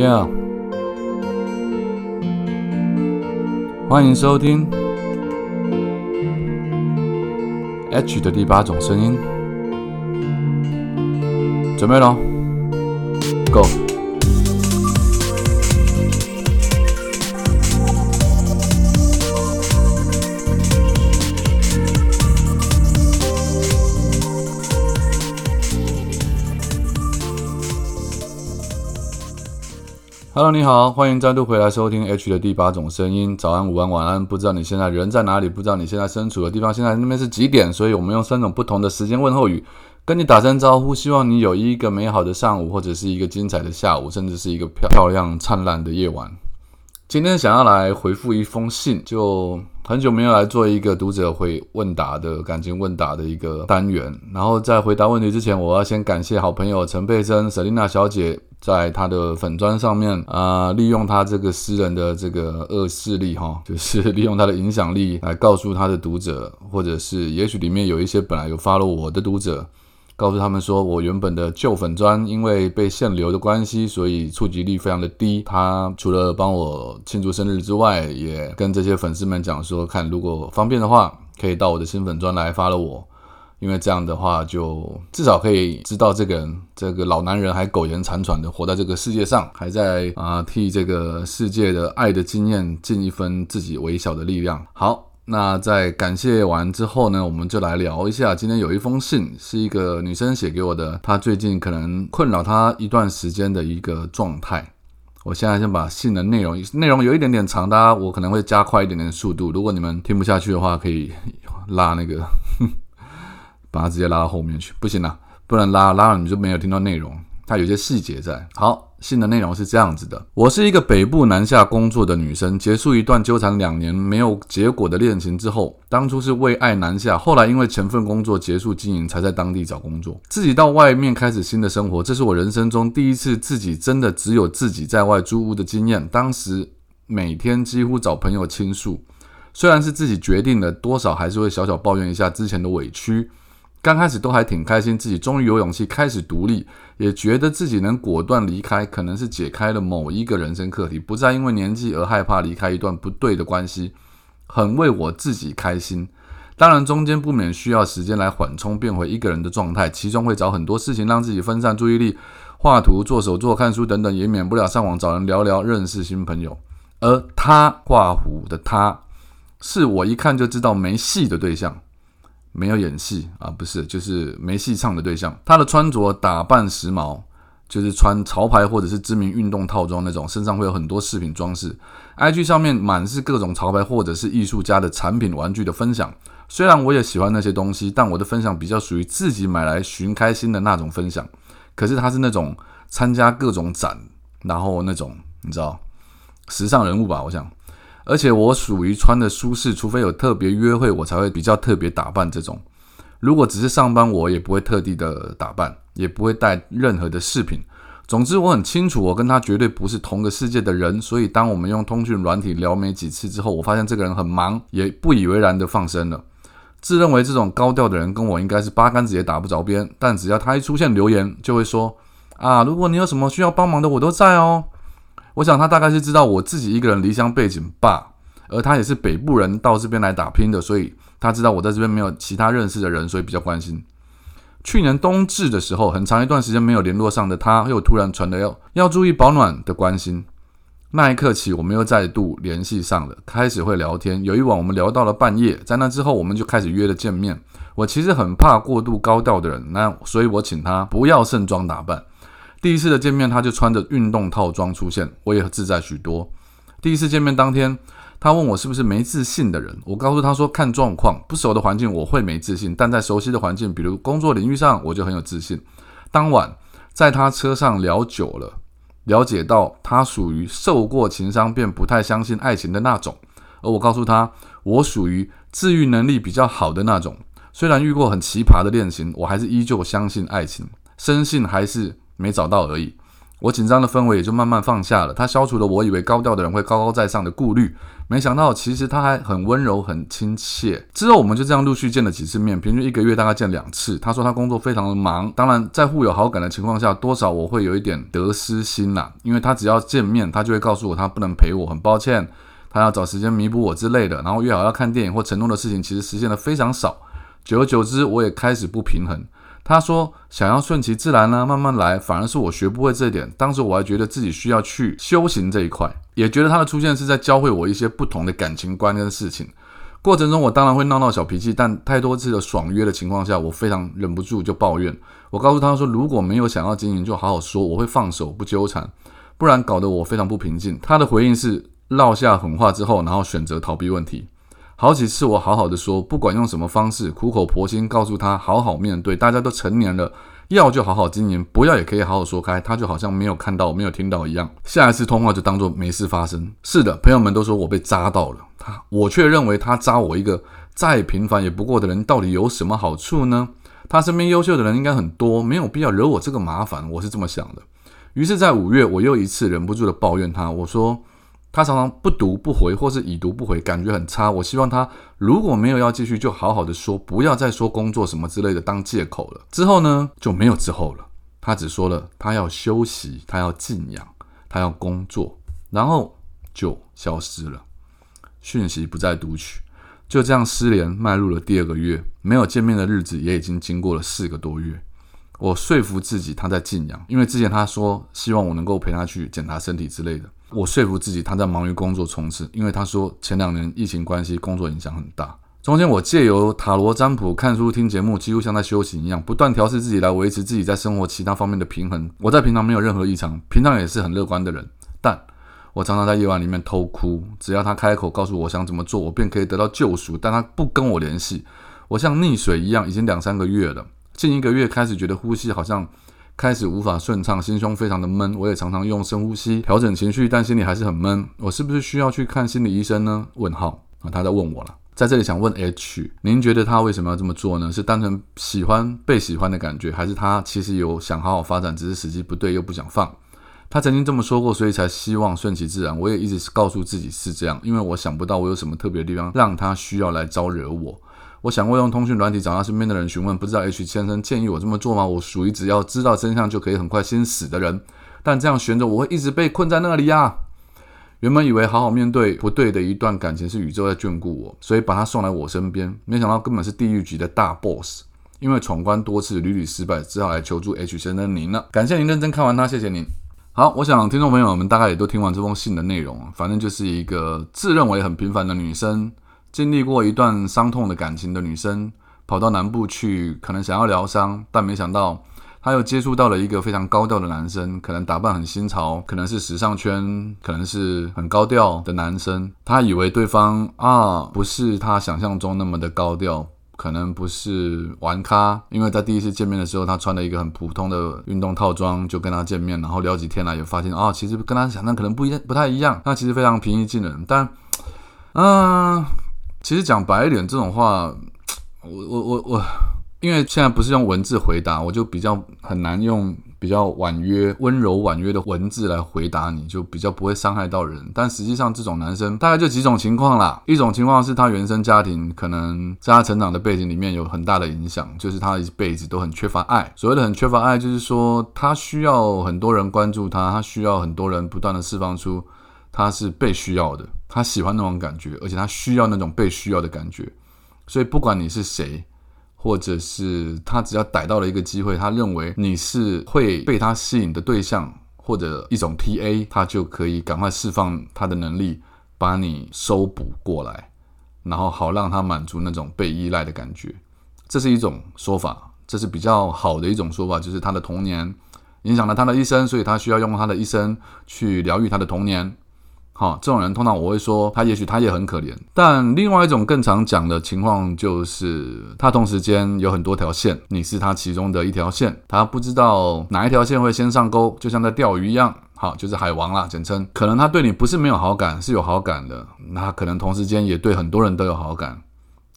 Yeah，欢迎收听 H 的第八种声音，准备了，Go。Hello，你好，欢迎再度回来收听 H 的第八种声音。早安、午安、晚安，不知道你现在人在哪里，不知道你现在身处的地方，现在那边是几点？所以我们用三种不同的时间问候语跟你打声招呼，希望你有一个美好的上午，或者是一个精彩的下午，甚至是一个漂漂亮灿烂的夜晚。今天想要来回复一封信，就很久没有来做一个读者会问答的感情问答的一个单元。然后在回答问题之前，我要先感谢好朋友陈佩珍、舍琳娜小姐。在他的粉砖上面啊，利用他这个私人的这个恶势力哈，就是利用他的影响力来告诉他的读者，或者是也许里面有一些本来有发了我的读者，告诉他们说我原本的旧粉砖因为被限流的关系，所以触及率非常的低。他除了帮我庆祝生日之外，也跟这些粉丝们讲说，看如果方便的话，可以到我的新粉砖来发了我。因为这样的话，就至少可以知道这个人，这个老男人还苟延残喘的活在这个世界上，还在啊替这个世界的爱的经验尽一份自己微小的力量。好，那在感谢完之后呢，我们就来聊一下今天有一封信，是一个女生写给我的，她最近可能困扰她一段时间的一个状态。我现在先把信的内容，内容有一点点长，大家我可能会加快一点点速度，如果你们听不下去的话，可以拉那个。把它直接拉到后面去，不行了，不能拉，拉了你就没有听到内容。它有些细节在。好，信的内容是这样子的：我是一个北部南下工作的女生，结束一段纠缠两年没有结果的恋情之后，当初是为爱南下，后来因为前份工作结束经营，才在当地找工作，自己到外面开始新的生活。这是我人生中第一次自己真的只有自己在外租屋的经验。当时每天几乎找朋友倾诉，虽然是自己决定的，多少还是会小小抱怨一下之前的委屈。刚开始都还挺开心，自己终于有勇气开始独立，也觉得自己能果断离开，可能是解开了某一个人生课题，不再因为年纪而害怕离开一段不对的关系，很为我自己开心。当然中间不免需要时间来缓冲，变回一个人的状态，其中会找很多事情让自己分散注意力，画图、做手作、看书等等，也免不了上网找人聊聊，认识新朋友。而他画虎的他，是我一看就知道没戏的对象。没有演戏啊，不是，就是没戏唱的对象。他的穿着打扮时髦，就是穿潮牌或者是知名运动套装那种，身上会有很多饰品装饰。IG 上面满是各种潮牌或者是艺术家的产品玩具的分享。虽然我也喜欢那些东西，但我的分享比较属于自己买来寻开心的那种分享。可是他是那种参加各种展，然后那种你知道，时尚人物吧，我想。而且我属于穿的舒适，除非有特别约会，我才会比较特别打扮。这种如果只是上班，我也不会特地的打扮，也不会带任何的饰品。总之，我很清楚，我跟他绝对不是同个世界的人。所以，当我们用通讯软体聊没几次之后，我发现这个人很忙，也不以为然的放生了。自认为这种高调的人，跟我应该是八竿子也打不着边。但只要他一出现留言，就会说：“啊，如果你有什么需要帮忙的，我都在哦。”我想他大概是知道我自己一个人离乡背景吧，而他也是北部人到这边来打拼的，所以他知道我在这边没有其他认识的人，所以比较关心。去年冬至的时候，很长一段时间没有联络上的他，又突然传了要要注意保暖的关心。那一刻起，我们又再度联系上了，开始会聊天。有一晚，我们聊到了半夜，在那之后，我们就开始约了见面。我其实很怕过度高调的人，那所以我请他不要盛装打扮。第一次的见面，他就穿着运动套装出现，我也自在许多。第一次见面当天，他问我是不是没自信的人，我告诉他说看状况，不熟的环境我会没自信，但在熟悉的环境，比如工作领域上，我就很有自信。当晚在他车上聊久了，了解到他属于受过情伤便不太相信爱情的那种，而我告诉他，我属于治愈能力比较好的那种。虽然遇过很奇葩的恋情，我还是依旧相信爱情，深信还是。没找到而已。我紧张的氛围也就慢慢放下了。他消除了我以为高调的人会高高在上的顾虑，没想到其实他还很温柔、很亲切。之后我们就这样陆续见了几次面，平均一个月大概见两次。他说他工作非常的忙，当然在互有好感的情况下，多少我会有一点得失心啦。因为他只要见面，他就会告诉我他不能陪我，很抱歉，他要找时间弥补我之类的。然后约好要看电影或承诺的事情，其实实现的非常少。久而久之，我也开始不平衡。他说想要顺其自然呢，慢慢来，反而是我学不会这一点。当时我还觉得自己需要去修行这一块，也觉得他的出现是在教会我一些不同的感情观跟事情。过程中我当然会闹闹小脾气，但太多次的爽约的情况下，我非常忍不住就抱怨。我告诉他说，如果没有想要经营，就好好说，我会放手不纠缠，不然搞得我非常不平静。他的回应是落下狠话之后，然后选择逃避问题。好几次，我好好的说，不管用什么方式，苦口婆心告诉他好好面对，大家都成年了，要就好好经营，不要也可以好好说开。他就好像没有看到、没有听到一样，下一次通话就当做没事发生。是的，朋友们都说我被扎到了，他我却认为他扎我一个再平凡也不过的人，到底有什么好处呢？他身边优秀的人应该很多，没有必要惹我这个麻烦，我是这么想的。于是，在五月，我又一次忍不住的抱怨他，我说。他常常不读不回，或是已读不回，感觉很差。我希望他如果没有要继续，就好好的说，不要再说工作什么之类的当借口了。之后呢，就没有之后了。他只说了他要休息，他要静养，他要工作，然后就消失了，讯息不再读取。就这样失联，迈入了第二个月，没有见面的日子也已经经过了四个多月。我说服自己他在静养，因为之前他说希望我能够陪他去检查身体之类的。我说服自己，他在忙于工作冲刺，因为他说前两年疫情关系，工作影响很大。中间我借由塔罗占卜、看书、听节目，几乎像在修行一样，不断调试自己来维持自己在生活其他方面的平衡。我在平常没有任何异常，平常也是很乐观的人，但我常常在夜晚里面偷哭。只要他开口告诉我想怎么做，我便可以得到救赎。但他不跟我联系，我像溺水一样，已经两三个月了。近一个月开始觉得呼吸好像。开始无法顺畅，心胸非常的闷。我也常常用深呼吸调整情绪，但心里还是很闷。我是不是需要去看心理医生呢？问号啊，他在问我了。在这里想问 H，您觉得他为什么要这么做呢？是单纯喜欢被喜欢的感觉，还是他其实有想好好发展，只是时机不对又不想放？他曾经这么说过，所以才希望顺其自然。我也一直是告诉自己是这样，因为我想不到我有什么特别的地方让他需要来招惹我。我想过用通讯软体找他身边的人询问，不知道 H 先生建议我这么做吗？我属于只要知道真相就可以很快先死的人，但这样悬着我会一直被困在那里呀。原本以为好好面对不对的一段感情是宇宙在眷顾我，所以把他送来我身边，没想到根本是地狱级的大 boss。因为闯关多次屡屡失败，只好来求助 H 先生您了。感谢您认真看完它，谢谢您。好，我想听众朋友们大概也都听完这封信的内容，反正就是一个自认为很平凡的女生。经历过一段伤痛的感情的女生，跑到南部去，可能想要疗伤，但没想到她又接触到了一个非常高调的男生，可能打扮很新潮，可能是时尚圈，可能是很高调的男生。她以为对方啊，不是她想象中那么的高调，可能不是玩咖，因为在第一次见面的时候，她穿了一个很普通的运动套装就跟他见面，然后聊几天了，也发现啊，其实跟他想象可能不一样，不太一样。那其实非常平易近人，但嗯。其实讲白一点，这种话，我我我我，因为现在不是用文字回答，我就比较很难用比较婉约、温柔婉约的文字来回答你，就比较不会伤害到人。但实际上，这种男生大概就几种情况啦。一种情况是他原生家庭可能在他成长的背景里面有很大的影响，就是他一辈子都很缺乏爱。所谓的很缺乏爱，就是说他需要很多人关注他，他需要很多人不断的释放出他是被需要的。他喜欢那种感觉，而且他需要那种被需要的感觉，所以不管你是谁，或者是他只要逮到了一个机会，他认为你是会被他吸引的对象或者一种 T A，他就可以赶快释放他的能力，把你收捕过来，然后好让他满足那种被依赖的感觉。这是一种说法，这是比较好的一种说法，就是他的童年影响了他的一生，所以他需要用他的一生去疗愈他的童年。好，这种人通常我会说，他也许他也很可怜。但另外一种更常讲的情况就是，他同时间有很多条线，你是他其中的一条线，他不知道哪一条线会先上钩，就像在钓鱼一样。好，就是海王啦，简称。可能他对你不是没有好感，是有好感的。那可能同时间也对很多人都有好感，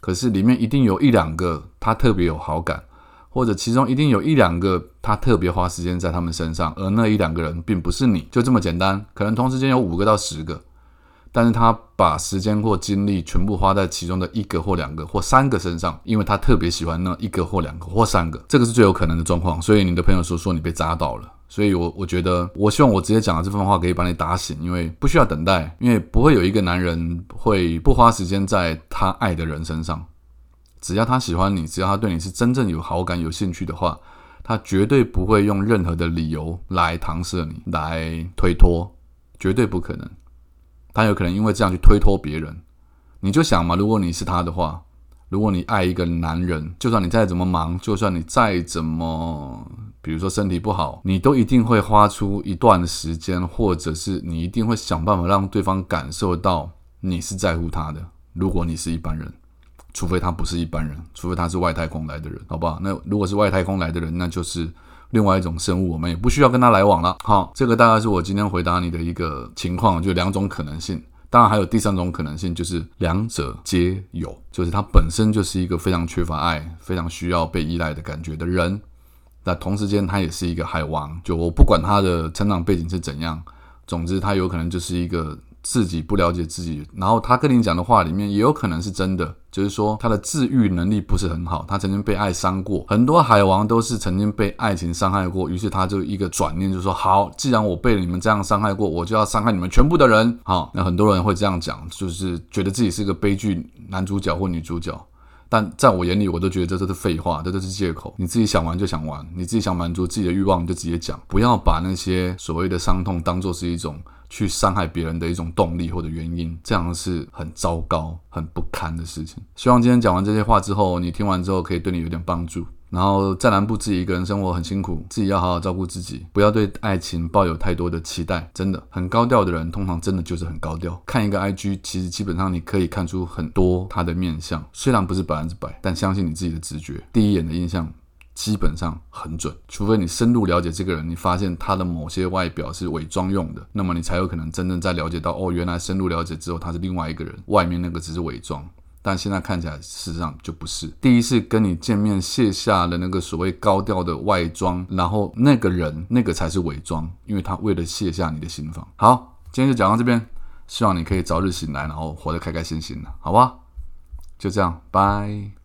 可是里面一定有一两个他特别有好感，或者其中一定有一两个他特别花时间在他们身上，而那一两个人并不是你，就这么简单。可能同时间有五个到十个，但是他把时间或精力全部花在其中的一个或两个或三个身上，因为他特别喜欢那一个或两个或三个，这个是最有可能的状况。所以你的朋友说说你被扎到了，所以我我觉得我希望我直接讲的这番话可以把你打醒，因为不需要等待，因为不会有一个男人会不花时间在他爱的人身上。只要他喜欢你，只要他对你是真正有好感、有兴趣的话，他绝对不会用任何的理由来搪塞你、来推脱，绝对不可能。他有可能因为这样去推脱别人。你就想嘛，如果你是他的话，如果你爱一个男人，就算你再怎么忙，就算你再怎么，比如说身体不好，你都一定会花出一段时间，或者是你一定会想办法让对方感受到你是在乎他的。如果你是一般人。除非他不是一般人，除非他是外太空来的人，好不好？那如果是外太空来的人，那就是另外一种生物，我们也不需要跟他来往了。好，这个大概是我今天回答你的一个情况，就两种可能性。当然还有第三种可能性，就是两者皆有，就是他本身就是一个非常缺乏爱、非常需要被依赖的感觉的人。那同时间他也是一个海王，就我不管他的成长背景是怎样，总之他有可能就是一个。自己不了解自己，然后他跟你讲的话里面也有可能是真的，就是说他的治愈能力不是很好，他曾经被爱伤过，很多海王都是曾经被爱情伤害过，于是他就一个转念，就说好，既然我被你们这样伤害过，我就要伤害你们全部的人。好，那很多人会这样讲，就是觉得自己是个悲剧男主角或女主角，但在我眼里，我都觉得这都是废话，这都是借口。你自己想玩就想玩，你自己想满足自己的欲望就直接讲，不要把那些所谓的伤痛当做是一种。去伤害别人的一种动力或者原因，这样是很糟糕、很不堪的事情。希望今天讲完这些话之后，你听完之后可以对你有点帮助。然后在南部自己一个人生活很辛苦，自己要好好照顾自己，不要对爱情抱有太多的期待。真的很高调的人，通常真的就是很高调。看一个 IG，其实基本上你可以看出很多他的面相，虽然不是百分之百，但相信你自己的直觉，第一眼的印象。基本上很准，除非你深入了解这个人，你发现他的某些外表是伪装用的，那么你才有可能真正在了解到，哦，原来深入了解之后他是另外一个人，外面那个只是伪装，但现在看起来事实上就不是。第一次跟你见面卸下了那个所谓高调的外装，然后那个人那个才是伪装，因为他为了卸下你的心防。好，今天就讲到这边，希望你可以早日醒来，然后活得开开心心的，好吧？就这样，拜。